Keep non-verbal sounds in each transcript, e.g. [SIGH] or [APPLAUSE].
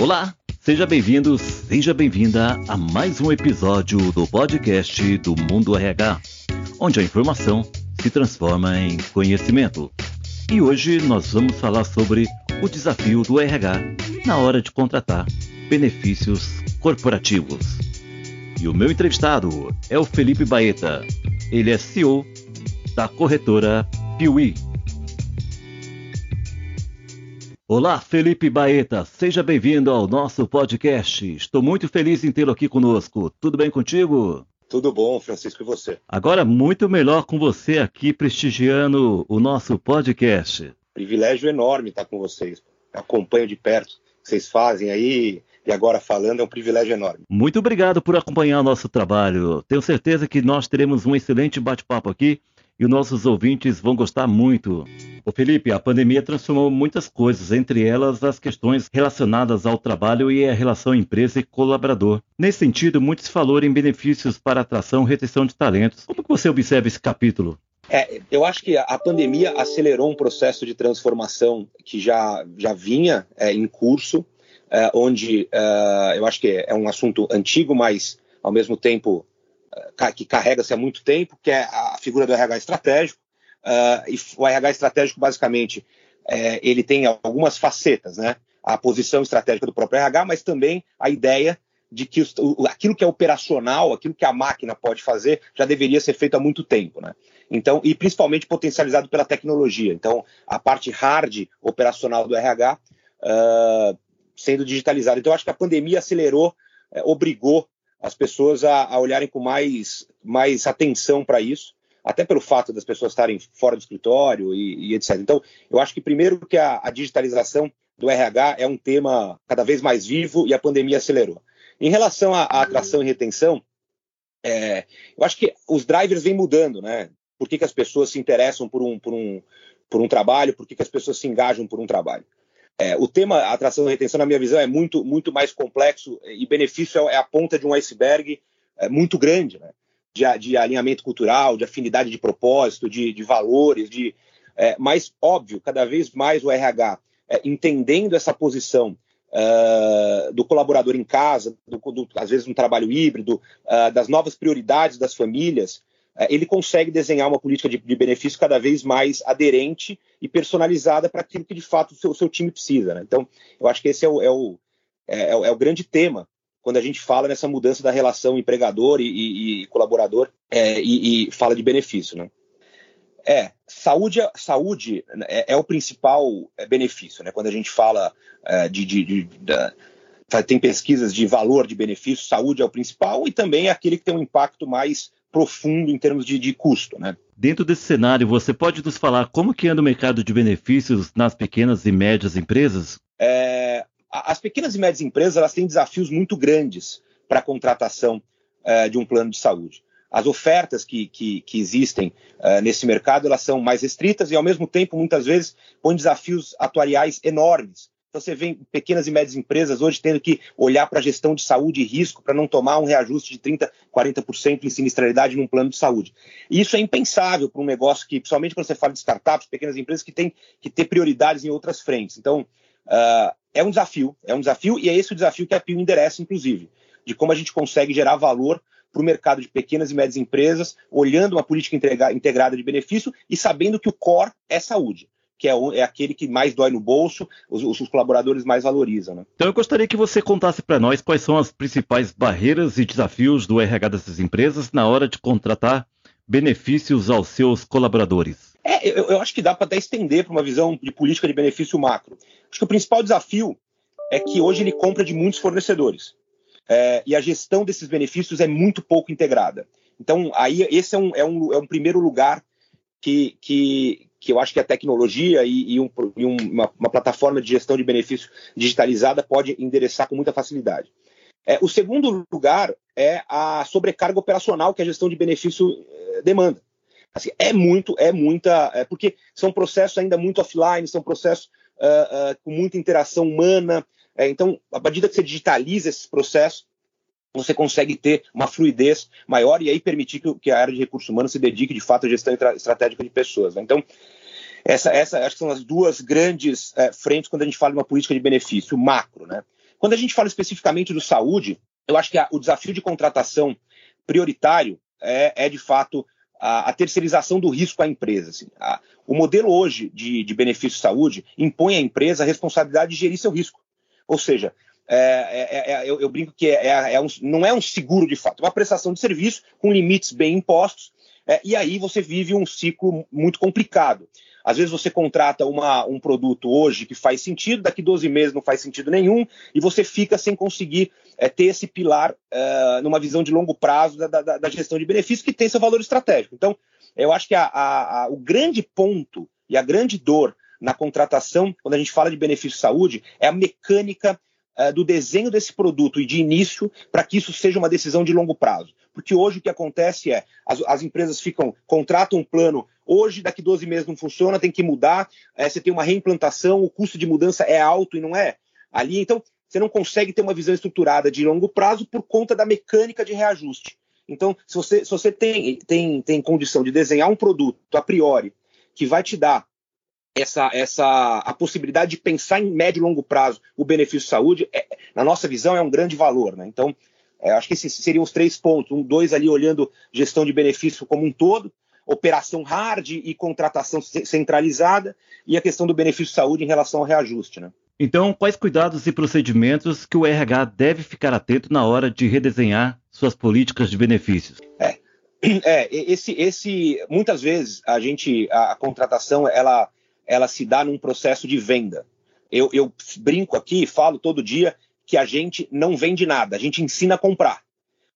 Olá, seja bem-vindo, seja bem-vinda a mais um episódio do podcast do Mundo RH, onde a informação se transforma em conhecimento. E hoje nós vamos falar sobre o desafio do RH na hora de contratar benefícios corporativos. E o meu entrevistado é o Felipe Baeta. Ele é CEO da corretora Piuí. Olá, Felipe Baeta, seja bem-vindo ao nosso podcast. Estou muito feliz em tê-lo aqui conosco. Tudo bem contigo? Tudo bom, Francisco, e você? Agora, muito melhor com você aqui prestigiando o nosso podcast. Privilégio enorme estar com vocês. Acompanho de perto o que vocês fazem aí e agora falando, é um privilégio enorme. Muito obrigado por acompanhar o nosso trabalho. Tenho certeza que nós teremos um excelente bate-papo aqui e os nossos ouvintes vão gostar muito. Ô Felipe, a pandemia transformou muitas coisas, entre elas as questões relacionadas ao trabalho e a relação empresa e colaborador. Nesse sentido, muito se falou em benefícios para atração e retenção de talentos. Como que você observa esse capítulo? É, eu acho que a pandemia acelerou um processo de transformação que já, já vinha é, em curso, é, onde é, eu acho que é um assunto antigo, mas ao mesmo tempo que carrega-se há muito tempo, que é a figura do RH estratégico. Uh, e o RH estratégico, basicamente, é, ele tem algumas facetas, né? A posição estratégica do próprio RH, mas também a ideia de que o, aquilo que é operacional, aquilo que a máquina pode fazer, já deveria ser feito há muito tempo, né? Então, e principalmente potencializado pela tecnologia. Então, a parte hard operacional do RH uh, ah, sendo digitalizada. Então, acho que a pandemia acelerou, é, obrigou as pessoas a, a olharem com mais, mais atenção para isso, até pelo fato das pessoas estarem fora do escritório e, e etc. Então, eu acho que primeiro que a, a, digitalização do RH é um tema cada vez mais vivo e a pandemia acelerou. Em relação à, atração e retenção, é, eu acho que os drivers vêm mudando, né? Por que, que as pessoas se interessam por um, por um, por um trabalho, por que, que as pessoas se engajam por um trabalho. É, o tema atração e retenção, na minha visão, é muito, muito mais complexo e benefício é a ponta de um iceberg é, muito grande, né? de, de, alinhamento cultural, de afinidade de propósito, de, de valores, de, é, mas óbvio, cada vez mais o RH é, entendendo essa posição uh, do colaborador em casa, do, do, às vezes um trabalho híbrido, uh, das novas prioridades das famílias, ele consegue desenhar uma política de, de, benefício cada vez mais aderente e personalizada para aquilo que de fato o seu, o seu time precisa. Né? Então, eu acho que esse é o, é o, é, é o, é grande tema quando a gente fala nessa mudança da relação empregador e, e, e colaborador é, e, e, fala de benefício. Né? É, saúde, saúde é, é o principal benefício. Né? Quando a gente fala de, de, de, de tem pesquisas de valor de benefício, saúde é o principal e também é aquele que tem um impacto mais profundo em termos de, de custo. Né? Dentro desse cenário, você pode nos falar como que anda o mercado de benefícios nas pequenas e médias empresas? É, as pequenas e médias empresas elas têm desafios muito grandes para a contratação é, de um plano de saúde. As ofertas que, que, que existem é, nesse mercado elas são mais restritas e, ao mesmo tempo, muitas vezes, põem desafios atuariais enormes então você vê pequenas e médias empresas hoje tendo que olhar para a gestão de saúde e risco para não tomar um reajuste de 30%, 40% em sinistralidade num plano de saúde. E isso é impensável para um negócio que, principalmente quando você fala de startups, pequenas empresas que têm que ter prioridades em outras frentes. Então, uh, é um desafio, é um desafio, e é esse o desafio que a Pio endereça, inclusive, de como a gente consegue gerar valor para o mercado de pequenas e médias empresas, olhando uma política integrada de benefício e sabendo que o core é saúde que é, é, aquele que mais dói no bolso, os, os colaboradores mais valorizam. Né? Então eu gostaria que você contasse para nós quais são as principais barreiras e desafios do RH dessas empresas na hora de contratar benefícios aos seus colaboradores. É, eu, eu acho que dá para até estender para uma visão de política de benefício macro. Acho que o principal desafio é que hoje ele compra de muitos fornecedores. É, e a gestão desses benefícios é muito pouco integrada. Então, aí esse é um, é um, é um primeiro lugar que, que, que eu acho que a tecnologia e, e, um, e uma, uma, plataforma de gestão de benefícios digitalizada pode endereçar com muita facilidade. É, o segundo lugar é a sobrecarga operacional que a gestão de benefício é, demanda. Assim, é muito, é muita, é, porque são processos ainda muito offline, são processos uh, uh, com muita interação humana. É, então, à medida que você digitaliza esses processos, você consegue ter uma fluidez maior e aí permitir que, a área de recursos humanos se dedique de fato à gestão estratégica de pessoas. Né? Então, essa, essa acho que são as duas grandes é, frentes quando a gente fala de uma política de benefício macro, né? Quando a gente fala especificamente do saúde, eu acho que a, o desafio de contratação prioritário é, é de fato a, a, terceirização do risco à empresa. Assim. A, o modelo hoje de, de benefício saúde impõe à empresa a responsabilidade de gerir seu risco. Ou seja, é, é, é, eu, eu, brinco que é, é, é um, não é um seguro de fato, é uma prestação de serviço com limites bem impostos, e aí você vive um ciclo muito complicado. Às vezes você contrata uma, um produto hoje que faz sentido, daqui 12 meses não faz sentido nenhum, e você fica sem conseguir é, ter esse pilar é, numa visão de longo prazo da, da, da, gestão de benefícios que tem seu valor estratégico. Então, eu acho que a, a, a, o grande ponto e a grande dor na contratação, quando a gente fala de benefício saúde, é a mecânica é, do desenho desse produto e de início para que isso seja uma decisão de longo prazo. Porque hoje o que acontece é as, as empresas ficam, contratam um plano, hoje, daqui 12 meses não funciona, tem que mudar, é, você tem uma reimplantação, o custo de mudança é alto e não é ali. Então, você não consegue ter uma visão estruturada de longo prazo por conta da mecânica de reajuste. Então, se você, se você tem, tem, tem condição de desenhar um produto a priori que vai te dar essa, essa a possibilidade de pensar em médio e longo prazo o benefício de saúde, é, na nossa visão, é um grande valor. Né? Então, é, acho que esses seriam os três pontos. Um, dois ali olhando gestão de benefício como um todo, operação hard e contratação centralizada, e a questão do benefício de saúde em relação ao reajuste. Né? Então, quais cuidados e procedimentos que o RH deve ficar atento na hora de redesenhar suas políticas de benefícios? É, [CLEARS THROAT] é esse, esse, muitas vezes a gente, a, a contratação, ela ela se dá num processo de venda. Eu, eu brinco aqui, falo todo dia que a gente não vende nada, a gente ensina a comprar.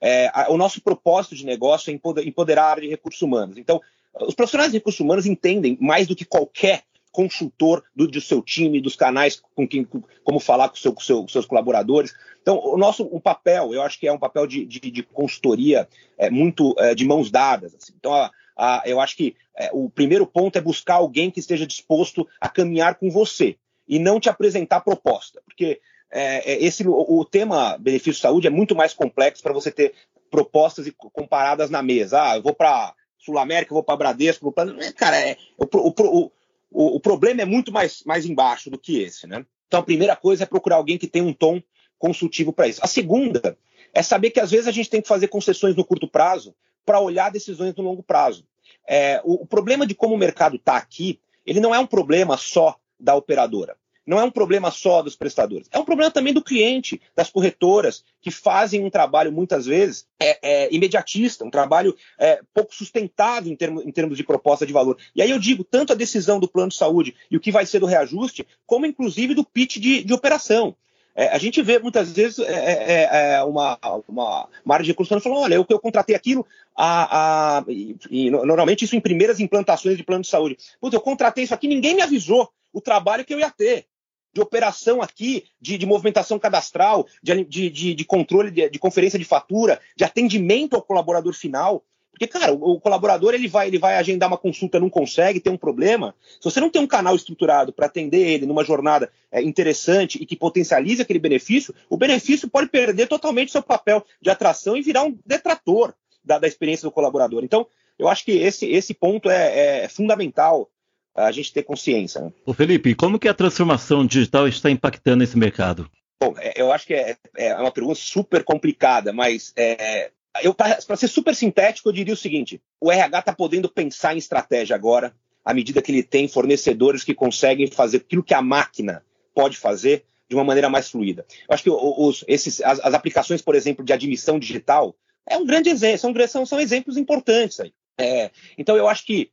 É, a, o nosso propósito de negócio é empoderar a área de recursos humanos. Então, os profissionais de recursos humanos entendem mais do que qualquer consultor do, do seu time, dos canais com quem, como falar com, seu, com, seu, com seus colaboradores. Então, o nosso o papel, eu acho que é um papel de, de, de consultoria é, muito é, de mãos dadas. Assim. Então, a, a, eu acho que é, o primeiro ponto é buscar alguém que esteja disposto a caminhar com você e não te apresentar proposta, porque é, é esse o, o, tema benefício de saúde é muito mais complexo para você ter propostas comparadas na mesa. Ah, eu vou para Sul América, eu vou para Bradesco, plano. É, cara, é, o, o, o, o, problema é muito mais, mais embaixo do que esse, né? Então a primeira coisa é procurar alguém que tenha um tom consultivo para isso. A segunda é saber que às vezes a gente tem que fazer concessões no curto prazo para olhar decisões no longo prazo. É, o, o, problema de como o mercado está aqui, ele não é um problema só da operadora. Não é um problema só dos prestadores. É um problema também do cliente, das corretoras, que fazem um trabalho, muitas vezes, é, é, imediatista, um trabalho é, pouco sustentável em, termo, em termos de proposta de valor. E aí eu digo, tanto a decisão do plano de saúde e o que vai ser do reajuste, como inclusive do pitch de, de operação. É, a gente vê muitas vezes é, é, é, é uma, uma, uma, área de recursos falando, olha, eu, eu contratei aquilo, a, a, e, e, normalmente isso em primeiras implantações de plano de saúde. Putz, eu contratei isso aqui, ninguém me avisou o trabalho que eu ia ter. De operação aqui, de, de movimentação cadastral, de, de, de controle de, de conferência de fatura, de atendimento ao colaborador final. Porque, cara, o, o, colaborador ele vai, ele vai agendar uma consulta, não consegue, tem um problema. Se você não tem um canal estruturado para atender ele numa jornada é, interessante e que potencialize aquele benefício, o benefício pode perder totalmente seu papel de atração e virar um detrator da, da experiência do colaborador. Então, eu acho que esse, esse ponto é, é fundamental a gente ter consciência. Né? Ô Felipe, como que a transformação digital está impactando esse mercado? Bom, é, eu acho que é, é uma pergunta super complicada, mas é, eu para ser super sintético, eu diria o seguinte: o RH está podendo pensar em estratégia agora, à medida que ele tem fornecedores que conseguem fazer aquilo que a máquina pode fazer de uma maneira mais fluida. Eu acho que os, esses, as, as, aplicações, por exemplo, de admissão digital é um grande exemplo, são, são, são exemplos importantes aí. É, então eu acho que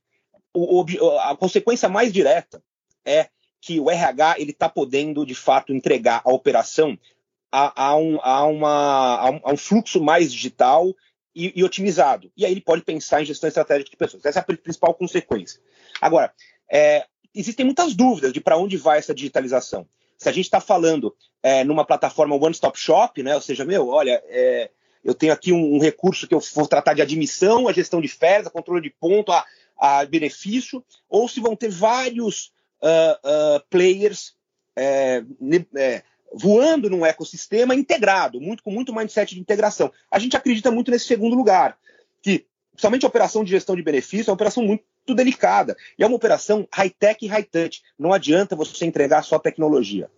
o, a consequência mais direta é que o RH ele está podendo de fato entregar a operação a, um, a, uma, um, a um fluxo mais digital e, e, otimizado. E aí ele pode pensar em gestão estratégica de pessoas. Essa é a principal consequência. Agora, é, existem muitas dúvidas de para onde vai essa digitalização. Se a gente está falando é, numa plataforma one-stop shop, né, ou seja, meu, olha, é, eu tenho aqui um, um, recurso que eu vou tratar de admissão, a gestão de férias, a controle de ponto, a, a benefício, ou se vão ter vários uh, uh, players é, é, voando num ecossistema integrado, muito com muito mindset de integração. A gente acredita muito nesse segundo lugar, que somente a operação de gestão de benefício é uma operação muito delicada e é uma operação high-tech e high-touch. Não adianta você entregar só tecnologia.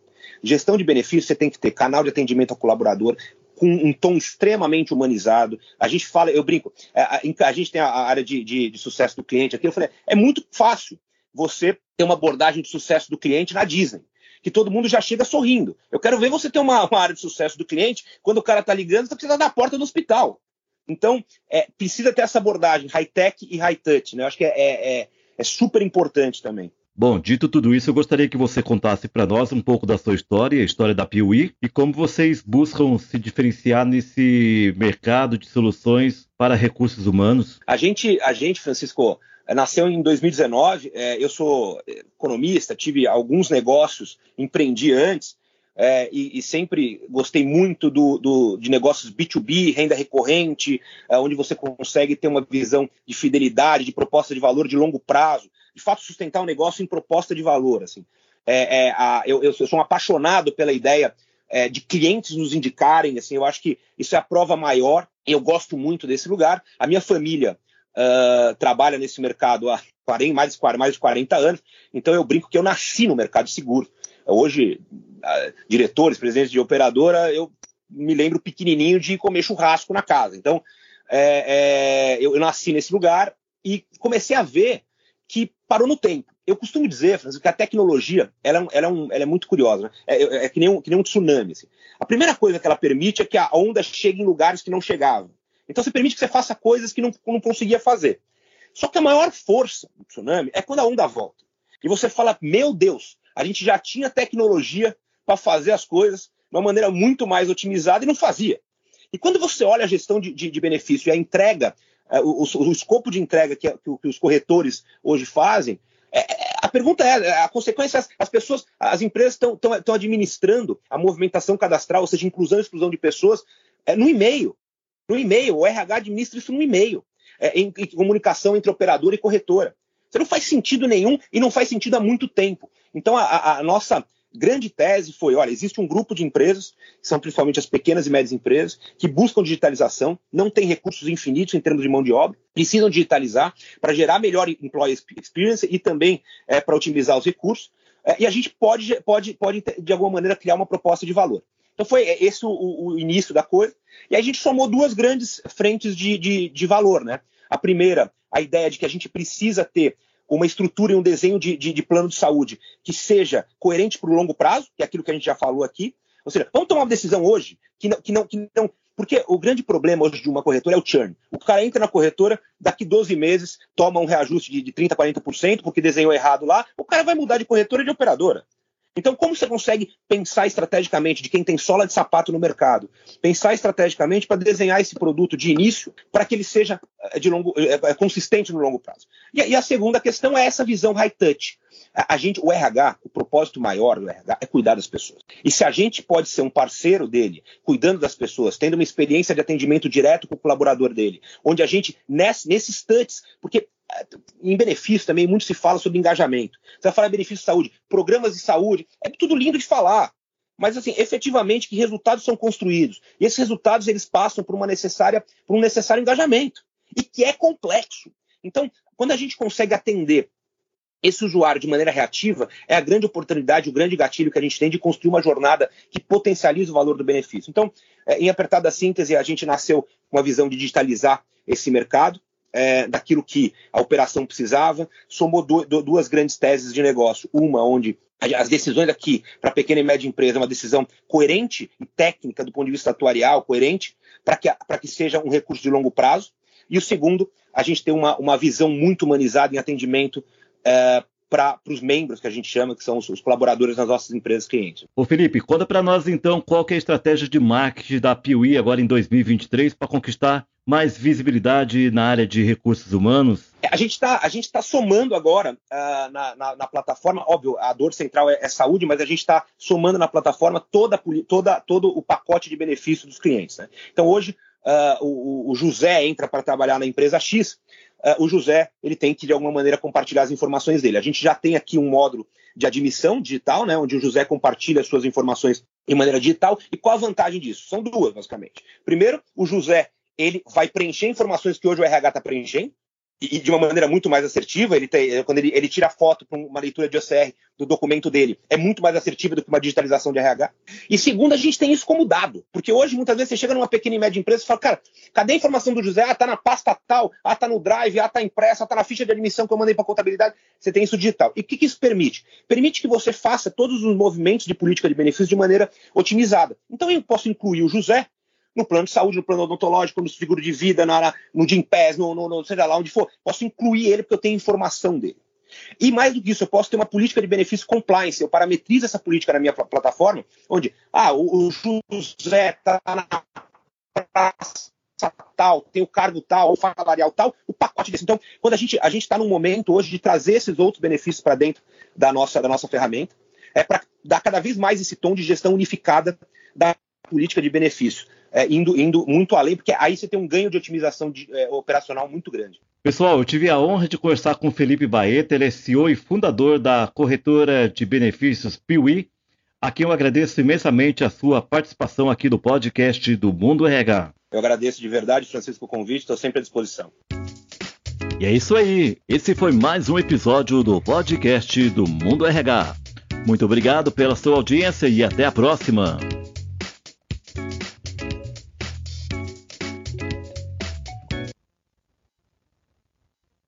Gestão de benefícios, você tem que ter canal de atendimento ao colaborador, com um tom extremamente humanizado. A gente fala, eu brinco, é, a, a, a gente tem a, área de, de, de, sucesso do cliente aqui. Eu falei, é muito fácil você ter uma abordagem de sucesso do cliente na Disney. Que todo mundo já chega sorrindo. Eu quero ver você ter uma, uma área de sucesso do cliente quando o cara está ligando, você precisa da porta do hospital. Então, é, precisa ter essa abordagem high-tech e high-touch. Né? Eu acho que é, é, é, é super importante também. Bom, dito tudo isso, eu gostaria que você contasse para nós um pouco da sua história, a história da Piuí e como vocês buscam se diferenciar nesse mercado de soluções para recursos humanos. A gente, a gente, Francisco, nasceu em 2019. É, eu sou economista, tive alguns negócios, empreendi antes. É, e, e, sempre gostei muito do, do, de negócios B2B, renda recorrente, é, onde você consegue ter uma visão de fidelidade, de proposta de valor de longo prazo de fato sustentar um negócio em proposta de valor. Assim. É, é, a, eu, eu, sou um apaixonado pela ideia é, de clientes nos indicarem. Assim, eu acho que isso é a prova maior. Eu gosto muito desse lugar. A minha família uh, trabalha nesse mercado há 40, mais, de, mais de 40 anos, então eu brinco que eu nasci no mercado seguro. Hoje, uh, diretores, presidentes de operadora, eu me lembro pequenininho de comer churrasco na casa. Então, é, é, eu, eu, nasci nesse lugar e comecei a ver que parou no tempo. Eu costumo dizer, Francisco, que a tecnologia ela, é ela, é, um, ela é, muito curiosa. Né? É, é, é, que, nem um, que nem um tsunami. Assim. A primeira coisa que ela permite é que a onda chegue em lugares que não chegavam. Então você permite que você faça coisas que não, não conseguia fazer. Só que a maior força do tsunami é quando a onda volta. E você fala, meu Deus, a gente já tinha tecnologia para fazer as coisas de uma maneira muito mais otimizada e não fazia. E quando você olha a gestão de, de, de benefício e a entrega é, o, o, escopo de entrega que, que, que os corretores hoje fazem, é, é a pergunta é, a consequência, as, as pessoas, as empresas estão administrando a movimentação cadastral, ou seja, inclusão e exclusão de pessoas, é, no e-mail. No e-mail, o RH administra isso no e-mail, é, em, em, comunicação entre operadora e corretora. Isso não faz sentido nenhum e não faz sentido há muito tempo. Então, a, a nossa grande tese foi: olha, existe um grupo de empresas, que são principalmente as pequenas e médias empresas, que buscam digitalização, não têm recursos infinitos em termos de mão de obra, precisam digitalizar para gerar melhor employee experience e também é, para otimizar os recursos. É, e a gente pode, pode, pode, de alguma maneira, criar uma proposta de valor. Então foi esse o, o, início da coisa. E a gente somou duas grandes frentes de, de, de valor. Né? A primeira, a ideia de que a gente precisa ter uma estrutura e um desenho de, de, de plano de saúde que seja coerente para o longo prazo, que é aquilo que a gente já falou aqui. Ou seja, vamos tomar uma decisão hoje que não, que não, que não porque o grande problema hoje de uma corretora é o churn. O cara entra na corretora, daqui 12 meses toma um reajuste de, de 30%, 40%, porque desenhou errado lá, o cara vai mudar de corretora e de operadora. Então, como você consegue pensar estrategicamente de quem tem sola de sapato no mercado? Pensar estrategicamente para desenhar esse produto de início para que ele seja eh, de longo, é, consistente no longo prazo. E, e, a segunda questão é essa visão high touch. A, a, gente, o RH, o propósito maior do RH é cuidar das pessoas. E se a gente pode ser um parceiro dele, cuidando das pessoas, tendo uma experiência de atendimento direto com o colaborador dele, onde a gente, nesse, nesses touches, porque em benefício também, muito se fala sobre engajamento. Você vai falar em benefício de saúde, programas de saúde, é tudo lindo de falar. Mas, assim, efetivamente, que resultados são construídos? E esses resultados, eles passam por, uma necessária, por um necessário engajamento. E que é complexo. Então, quando a gente consegue atender esse usuário de maneira reativa, é a grande oportunidade, o grande gatilho que a gente tem de construir uma jornada que potencializa o valor do benefício. Então, é, em apertada síntese, a gente nasceu com a visão de digitalizar esse mercado, é, daquilo que a operação precisava, somou do, do, duas grandes teses de negócio. Uma, onde as decisões aqui para pequena e média empresa é uma decisão coerente e técnica do ponto de vista atuarial, coerente, para que, que seja um recurso de longo prazo. E o segundo, a gente tem uma, uma visão muito humanizada em atendimento é, para os membros que a gente chama, que são os, os, colaboradores das nossas empresas clientes. Ô Felipe, conta para nós então qual é a estratégia de marketing da Piuí agora em 2023 para conquistar mais visibilidade na área de recursos humanos? É, a gente está tá somando agora uh, na, na, na, plataforma, óbvio, a dor central é, é saúde, mas a gente está somando na plataforma toda, toda, todo o pacote de benefícios dos clientes. Né? Então hoje uh, o, o, José entra para trabalhar na empresa X, uh, o José ele tem que de alguma maneira compartilhar as informações dele. A gente já tem aqui um módulo de admissão digital, né, onde o José compartilha as suas informações de maneira digital. E qual a vantagem disso? São duas, basicamente. Primeiro, o José ele vai preencher informações que hoje o RH está preenchendo. e de uma maneira muito mais assertiva. Ele tem, quando ele, ele tira foto para uma leitura de OCR do documento dele, é muito mais assertiva do que uma digitalização de RH. E segundo, a gente tem isso como dado, porque hoje muitas vezes você chega numa pequena e média empresa e fala, cara, cadê a informação do José? Ah, tá na pasta tal, ah, tá no Drive, ah, tá impressa, ah, tá na ficha de admissão que eu mandei para contabilidade. Você tem isso digital. E o que, que isso permite? Permite que você faça todos os movimentos de política de benefícios de maneira otimizada. Então eu posso incluir o José no plano de saúde, no plano odontológico, no seguro de vida, na, no Gimpass, no, no, no, seja lá onde for. Posso incluir ele porque eu tenho informação dele. E mais do que isso, eu posso ter uma política de benefício compliance. Eu parametrizo essa política na minha plataforma, onde, ah, o, o José está na praça tal, tem o cargo tal, o salarial tal, o pacote desse. Então, quando a gente a gente está num momento hoje de trazer esses outros benefícios para dentro da nossa da nossa ferramenta, é para dar cada vez mais esse tom de gestão unificada da política de benefício é, indo, indo muito além, porque aí você tem um ganho de otimização de, é, operacional muito grande. Pessoal, eu tive a honra de conversar com o Felipe Baeta, ele é CEO e fundador da corretora de benefícios Piuí, a quem eu agradeço imensamente a sua participação aqui no podcast do Mundo RH. Eu agradeço de verdade, Francisco, o convite, estou sempre à disposição. E é isso aí, esse foi mais um episódio do podcast do Mundo RH. Muito obrigado pela sua audiência e até a próxima.